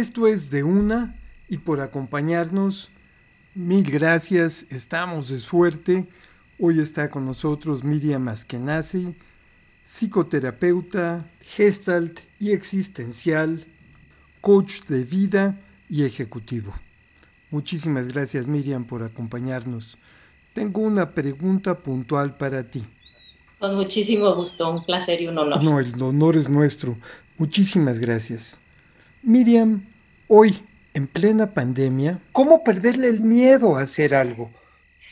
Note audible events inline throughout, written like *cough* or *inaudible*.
Esto es de una y por acompañarnos, mil gracias, estamos de suerte. Hoy está con nosotros Miriam Askenazi, psicoterapeuta, gestalt y existencial, coach de vida y ejecutivo. Muchísimas gracias Miriam por acompañarnos. Tengo una pregunta puntual para ti. Con muchísimo gusto, un placer y un honor. No, el honor es nuestro. Muchísimas gracias. Miriam, hoy, en plena pandemia, ¿cómo perderle el miedo a hacer algo?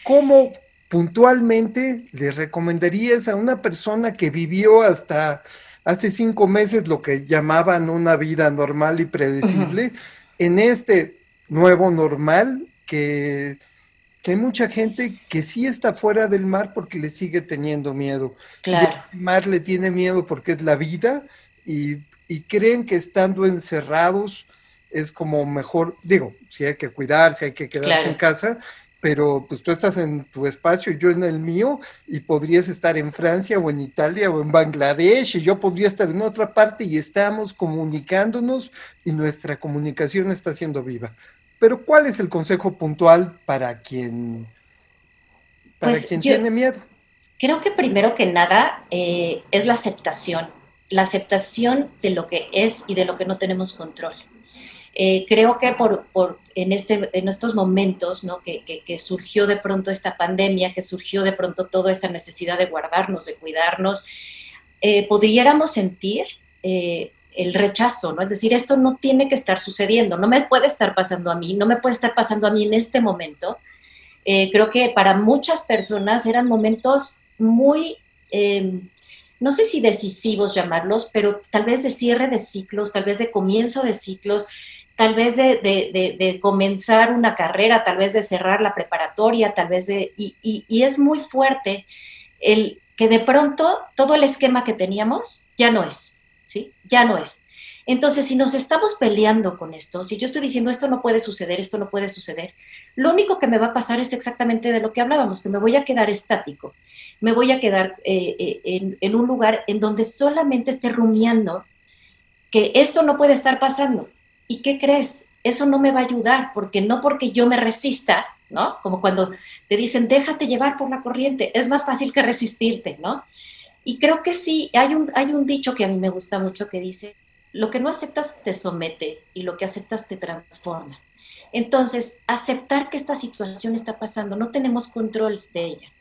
¿Cómo puntualmente le recomendarías a una persona que vivió hasta hace cinco meses lo que llamaban una vida normal y predecible, en este nuevo normal que, hay mucha gente que sí está fuera del mar porque le sigue teniendo miedo. Claro. El mar le tiene miedo porque es la vida y, creen que estando encerrados es como mejor, digo, si hay que cuidarse, hay que quedarse en casa, pero pues tú estás en tu espacio yo en el mío y podrías estar en Francia o en Italia o en Bangladesh y yo podría estar en otra parte y estamos comunicándonos y nuestra comunicación está siendo viva. Pero ¿cuál es el consejo puntual para quien, para pues quien tiene miedo? Creo que primero que nada eh, es la aceptación, la aceptación de lo que es y de lo que no tenemos control. Eh, creo que por, por, en, este, en estos momentos ¿no? que, que, surgió de pronto esta pandemia, que surgió de pronto toda esta necesidad de guardarnos, de cuidarnos, eh, pudiéramos sentir eh, el rechazo, ¿no? Es decir, esto no tiene que estar sucediendo, no me puede estar pasando a mí, no me puede estar pasando a mí en este momento. creo que para muchas personas eran momentos muy no sé si decisivos llamarlos, pero tal vez de cierre de ciclos, tal vez de comienzo de ciclos, tal vez de, comenzar una carrera, tal vez de cerrar la preparatoria, tal vez de... Y, es muy fuerte el que de pronto todo el esquema que teníamos ya no es, ¿sí? Ya no es. Entonces, si nos estamos peleando con esto, si yo estoy diciendo esto no puede suceder, esto no puede suceder, lo único que me va a pasar es exactamente de lo que hablábamos, que me voy a quedar estático, me voy a quedar eh, eh, en, en un lugar en donde solamente esté rumiando que esto no puede estar pasando, ¿Y qué crees? Eso no me va a ayudar, porque no porque yo me resista, ¿no? Como cuando te dicen, déjate llevar por la corriente, es más fácil que resistirte, ¿no? Y creo que sí, hay un, hay un dicho que a mí me gusta mucho que dice, lo que no aceptas te somete y lo que aceptas te transforma. Entonces, aceptar que esta situación está pasando, no tenemos control de ella.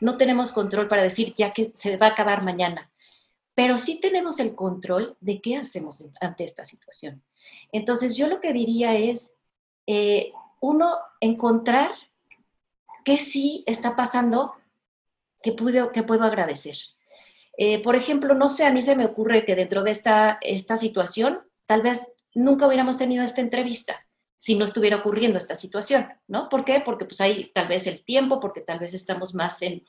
No tenemos control para decir ya que se va a acabar mañana, pero sí tenemos el control de qué hacemos ante esta situación. Entonces yo lo que diría es, eh, uno, encontrar qué sí está pasando que, puedo, que puedo agradecer. Eh, por ejemplo, no sé, a mí se me ocurre que dentro de esta, esta situación, tal vez nunca hubiéramos tenido esta entrevista si no estuviera ocurriendo esta situación, ¿no? ¿Por qué? Porque pues hay tal vez el tiempo, porque tal vez estamos más en,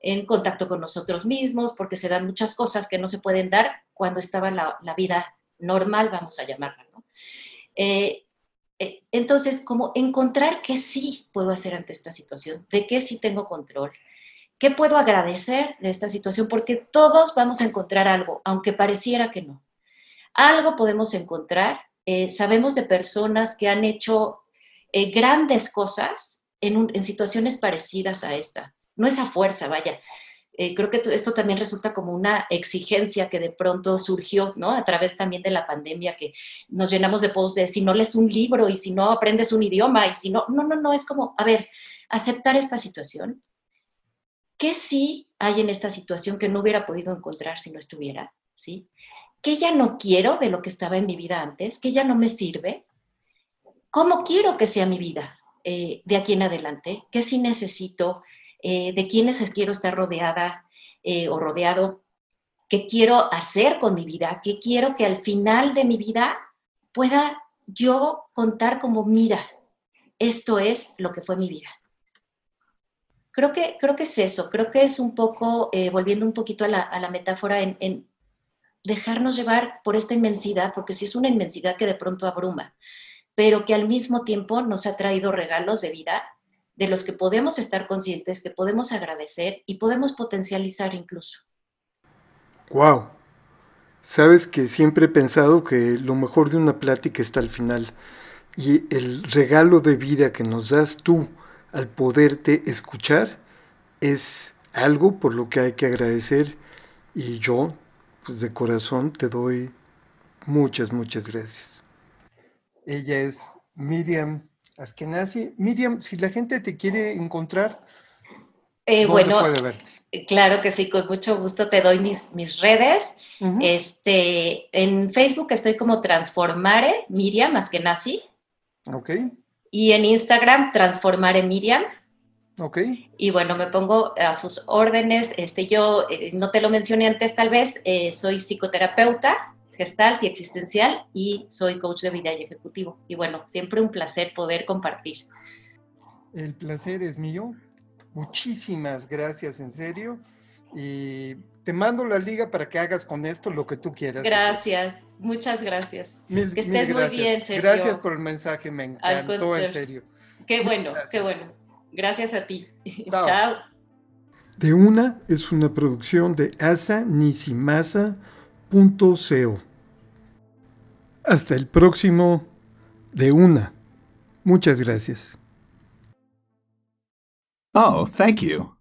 en contacto con nosotros mismos, porque se dan muchas cosas que no se pueden dar cuando estaba la, vida normal, vamos a llamarla, ¿no? Eh, eh, entonces, como encontrar qué sí puedo hacer ante esta situación, de qué sí tengo control, qué puedo agradecer de esta situación, porque todos vamos a encontrar algo, aunque pareciera que no. Algo podemos encontrar. Eh, sabemos de personas que han hecho grandes cosas en, en situaciones parecidas a esta. No es a fuerza, vaya. Eh, creo que esto también resulta como una exigencia que de pronto surgió, ¿no? A través también de la pandemia, que nos llenamos de posts de si no lees un libro y si no aprendes un idioma y si no, no, no, no, es como, a ver, aceptar esta situación. ¿Qué sí hay en esta situación que no hubiera podido encontrar si no estuviera? ¿Sí? ¿Qué ya no quiero de lo que estaba en mi vida antes? ¿Qué ya no me sirve? ¿Cómo quiero que sea mi vida eh, de aquí en adelante? ¿Qué sí necesito? Eh, de quiénes quiero estar rodeada eh, o rodeado, qué quiero hacer con mi vida, qué quiero que al final de mi vida pueda yo contar como, mira, esto es lo que fue mi vida. Creo que, creo que es eso, creo que es un poco, eh, volviendo un poquito a la, metáfora, en, en, dejarnos llevar por esta inmensidad, porque si es una inmensidad que de pronto abruma, pero que al mismo tiempo nos ha traído regalos de vida de los que podemos estar conscientes, que podemos agradecer y podemos potencializar incluso. ¡Wow! Sabes que siempre he pensado que lo mejor de una plática está al final y el regalo de vida que nos das tú al poderte escuchar es algo por lo que hay que agradecer y yo, pues de corazón, te doy muchas, muchas gracias. Ella es Miriam Askenazi. Miriam, si la gente te quiere encontrar, eh, bueno, claro que sí, con mucho gusto te doy mis, mis redes. este, en Facebook estoy como Transformare Miriam Askenazi. Ok. Y en Instagram, Transformare Miriam. Ok. Y bueno, me pongo a sus órdenes. Este, yo eh, no te lo mencioné antes, tal vez, eh, soy psicoterapeuta gestalt y existencial y soy coach de vida y ejecutivo. Y bueno, siempre un placer poder compartir. El placer es mío. Muchísimas gracias, en serio. Y te mando la liga para que hagas con esto lo que tú quieras. Gracias, muchas gracias. que estés muy bien, Sergio. Gracias por el mensaje, me encantó, en serio. Qué bueno, qué bueno. Gracias a ti. *laughs* Chao. De una es una producción de asanisimasa.co. Hasta el próximo De una. Muchas gracias. Oh, thank you.